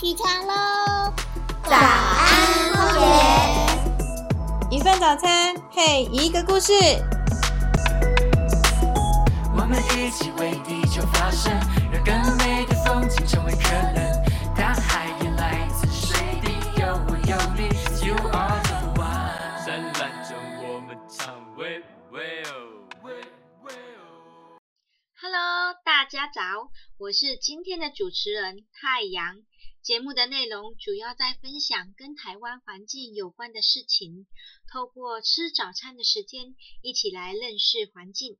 起床喽！早安，荒野。一份早餐配一个故事。我们一起为地球发声，让更美的风景成为可能。大海也来自水滴，有我有你，You are the one。灿烂中我们唱喂喂哦，喂喂哦。Hello，大家早，我是今天的主持人太阳。节目的内容主要在分享跟台湾环境有关的事情，透过吃早餐的时间，一起来认识环境。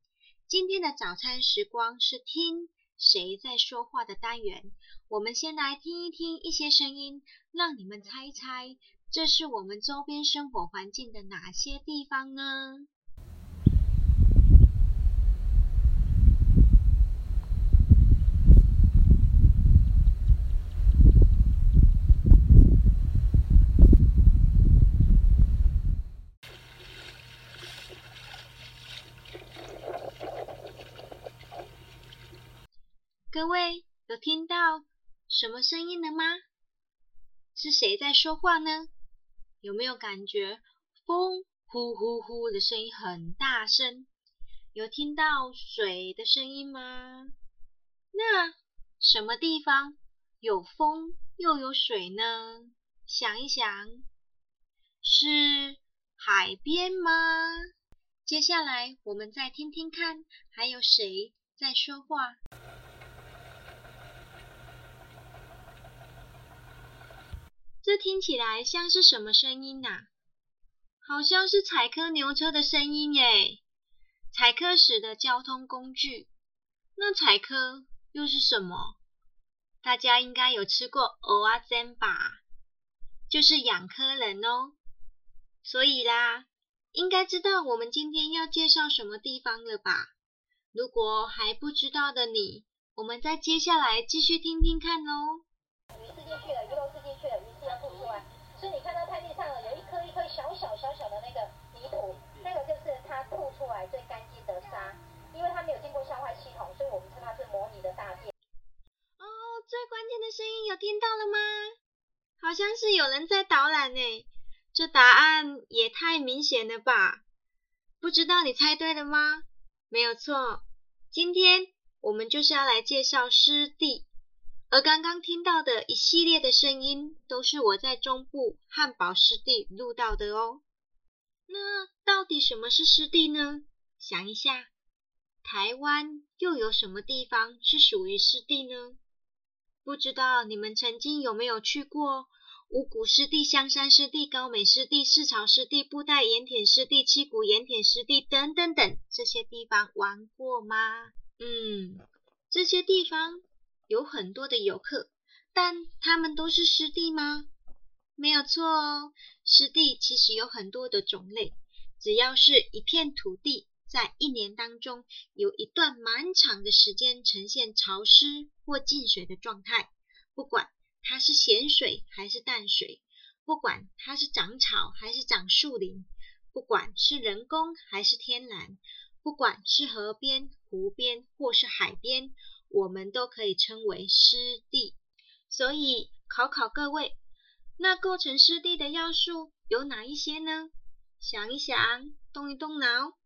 今天的早餐时光是听谁在说话的单元，我们先来听一听一些声音，让你们猜一猜，这是我们周边生活环境的哪些地方呢？各位有听到什么声音了吗？是谁在说话呢？有没有感觉风呼呼呼的声音很大声？有听到水的声音吗？那什么地方有风又有水呢？想一想，是海边吗？接下来我们再听听看，还有谁在说话？这听起来像是什么声音呐？好像是采科牛车的声音耶！采科时的交通工具。那采科又是什么？大家应该有吃过蚵仔煎吧？就是养科人哦。所以啦，应该知道我们今天要介绍什么地方了吧？如果还不知道的你，我们再接下来继续听听看喽。鱼吃进去了，鱼肉吃进去了，所以你看到太地上了有一颗一颗小小小小的那个泥土，那个就是它吐出来最干净的沙，因为它没有经过消化系统，所以我们称它是模拟的大便。哦，最关键的声音有听到了吗？好像是有人在导览呢。这答案也太明显了吧？不知道你猜对了吗？没有错，今天我们就是要来介绍湿地。而刚刚听到的一系列的声音，都是我在中部汉堡湿地录到的哦。那到底什么是湿地呢？想一下，台湾又有什么地方是属于湿地呢？不知道你们曾经有没有去过五股湿地、香山湿地、高美湿地、市潮湿地、布袋盐田湿地、七股盐田湿地等等等这些地方玩过吗？嗯，这些地方。有很多的游客，但他们都是湿地吗？没有错哦，湿地其实有很多的种类。只要是一片土地，在一年当中有一段蛮长的时间呈现潮湿或进水的状态，不管它是咸水还是淡水，不管它是长草还是长树林，不管是人工还是天然，不管是河边、湖边或是海边。我们都可以称为湿地，所以考考各位，那构成湿地的要素有哪一些呢？想一想，动一动脑。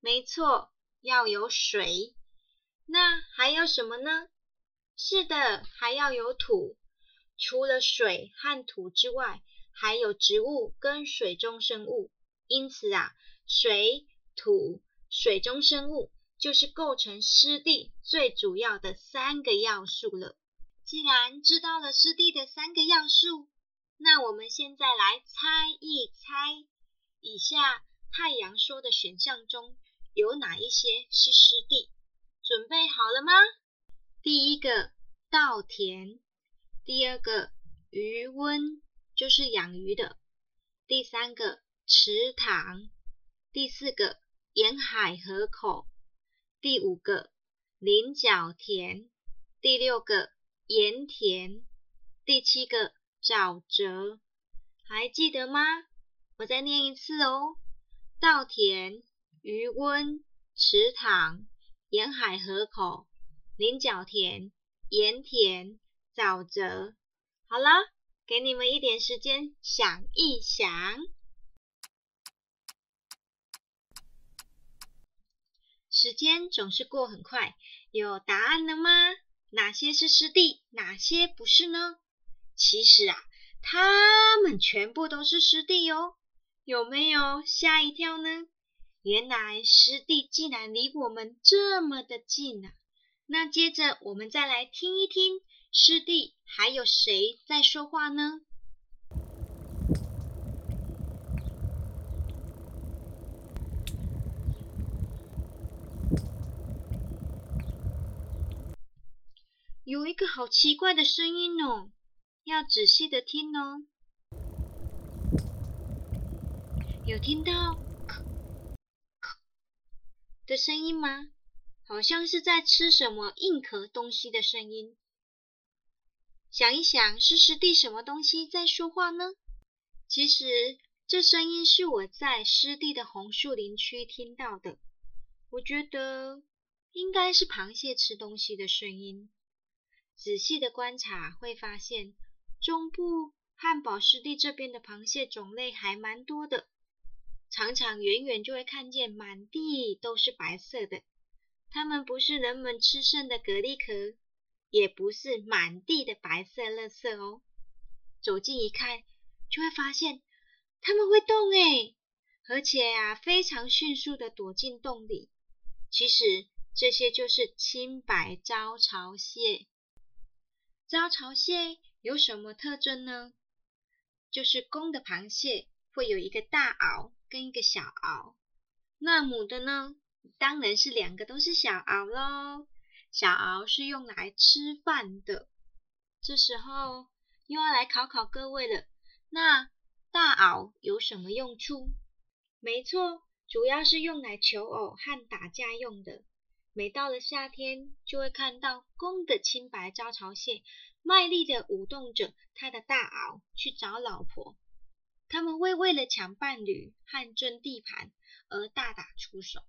没错，要有水。那还要什么呢？是的，还要有土。除了水和土之外，还有植物跟水中生物。因此啊，水、土、水中生物。就是构成湿地最主要的三个要素了。既然知道了湿地的三个要素，那我们现在来猜一猜，以下太阳说的选项中有哪一些是湿地？准备好了吗？第一个稻田，第二个鱼温，就是养鱼的；第三个池塘，第四个沿海河口。第五个菱角田，第六个盐田，第七个沼泽，还记得吗？我再念一次哦：稻田、鱼温、池塘、沿海河口、菱角田、盐田、沼泽。好了，给你们一点时间想一想。时间总是过很快，有答案了吗？哪些是湿地，哪些不是呢？其实啊，它们全部都是湿地哦。有没有吓一跳呢？原来湿地竟然离我们这么的近啊！那接着我们再来听一听，湿地还有谁在说话呢？有一个好奇怪的声音哦，要仔细的听哦。有听到咳咳的声音吗？好像是在吃什么硬壳东西的声音。想一想，是湿地什么东西在说话呢？其实这声音是我在湿地的红树林区听到的。我觉得应该是螃蟹吃东西的声音。仔细的观察会发现，中部汉堡湿地这边的螃蟹种类还蛮多的。常常远远就会看见满地都是白色的，它们不是人们吃剩的蛤蜊壳，也不是满地的白色垃圾哦。走近一看，就会发现它们会动诶，而且啊非常迅速的躲进洞里。其实这些就是青白招潮蟹。招潮蟹有什么特征呢？就是公的螃蟹会有一个大螯。跟一个小螯，那母的呢？当然是两个都是小螯喽。小螯是用来吃饭的。这时候又要来考考各位了，那大螯有什么用处？没错，主要是用来求偶和打架用的。每到了夏天，就会看到公的青白招潮蟹卖力的舞动着它的大螯去找老婆。他们会为了抢伴侣和争地盘而大打出手，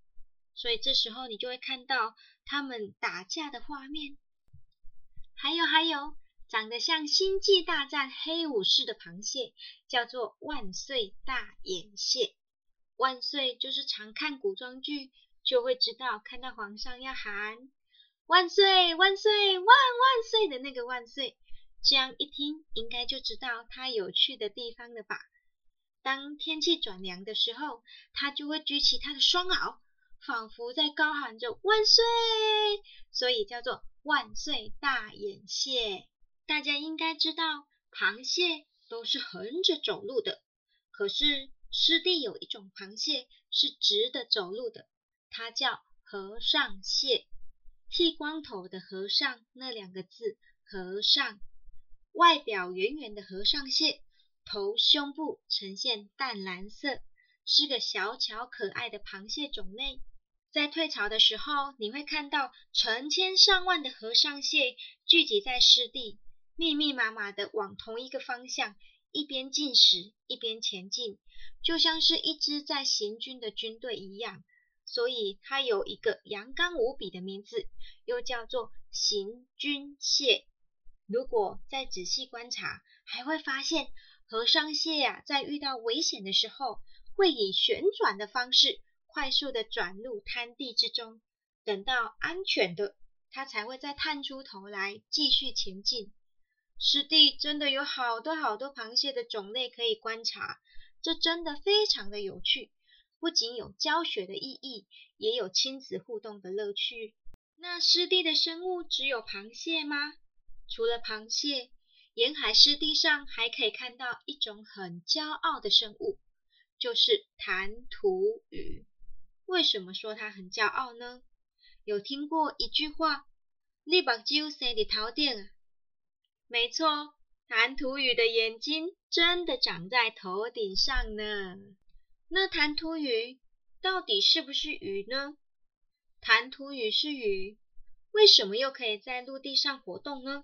所以这时候你就会看到他们打架的画面。还有还有，长得像星际大战黑武士的螃蟹，叫做万岁大眼蟹。万岁就是常看古装剧就会知道，看到皇上要喊万岁万岁万万岁的那个万岁，这样一听应该就知道它有趣的地方了吧。当天气转凉的时候，它就会举起它的双螯，仿佛在高喊着万岁，所以叫做万岁大眼蟹。大家应该知道，螃蟹都是横着走路的，可是湿地有一种螃蟹是直的走路的，它叫和尚蟹。剃光头的和尚那两个字，和尚，外表圆圆的和尚蟹。头胸部呈现淡蓝色，是个小巧可爱的螃蟹种类。在退潮的时候，你会看到成千上万的和尚蟹聚集在湿地，密密麻麻的往同一个方向，一边进食一边前进，就像是一支在行军的军队一样。所以它有一个阳刚无比的名字，又叫做行军蟹。如果再仔细观察，还会发现。和尚蟹呀，在遇到危险的时候，会以旋转的方式快速的转入滩地之中，等到安全的，它才会再探出头来继续前进。湿地真的有好多好多螃蟹的种类可以观察，这真的非常的有趣，不仅有教学的意义，也有亲子互动的乐趣。那湿地的生物只有螃蟹吗？除了螃蟹。沿海湿地上还可以看到一种很骄傲的生物，就是弹涂鱼。为什么说它很骄傲呢？有听过一句话：“你把酒生在头顶啊？”没错，弹涂鱼的眼睛真的长在头顶上呢。那弹涂鱼到底是不是鱼呢？弹涂鱼是鱼，为什么又可以在陆地上活动呢？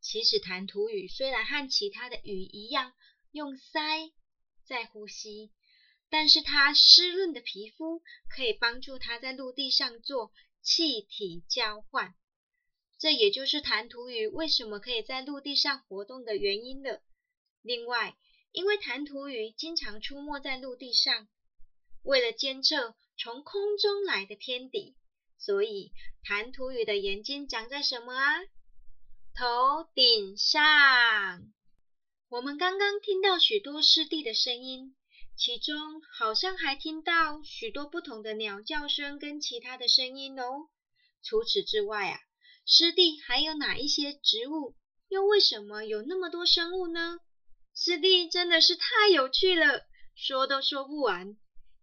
其实弹涂鱼虽然和其他的鱼一样用鳃在呼吸，但是它湿润的皮肤可以帮助它在陆地上做气体交换。这也就是弹涂鱼为什么可以在陆地上活动的原因了。另外，因为弹涂鱼经常出没在陆地上，为了监测从空中来的天敌，所以弹涂鱼的眼睛长在什么啊？头顶上。我们刚刚听到许多湿地的声音，其中好像还听到许多不同的鸟叫声跟其他的声音哦。除此之外啊。湿地还有哪一些植物？又为什么有那么多生物呢？湿地真的是太有趣了，说都说不完。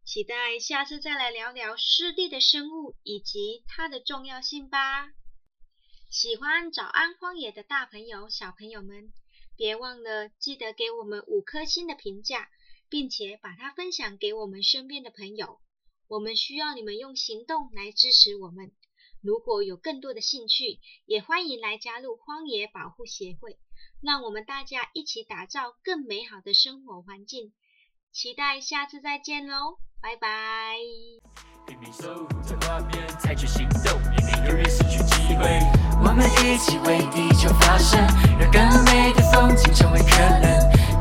期待下次再来聊聊湿地的生物以及它的重要性吧。喜欢早安荒野的大朋友、小朋友们，别忘了记得给我们五颗星的评价，并且把它分享给我们身边的朋友。我们需要你们用行动来支持我们。如果有更多的兴趣，也欢迎来加入荒野保护协会，让我们大家一起打造更美好的生活环境。期待下次再见喽，拜拜。我们一起为地球发声，让更美的风景成为可能。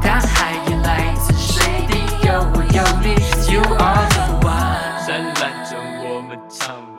大海也来自水，有我有你，You are the one。我们唱。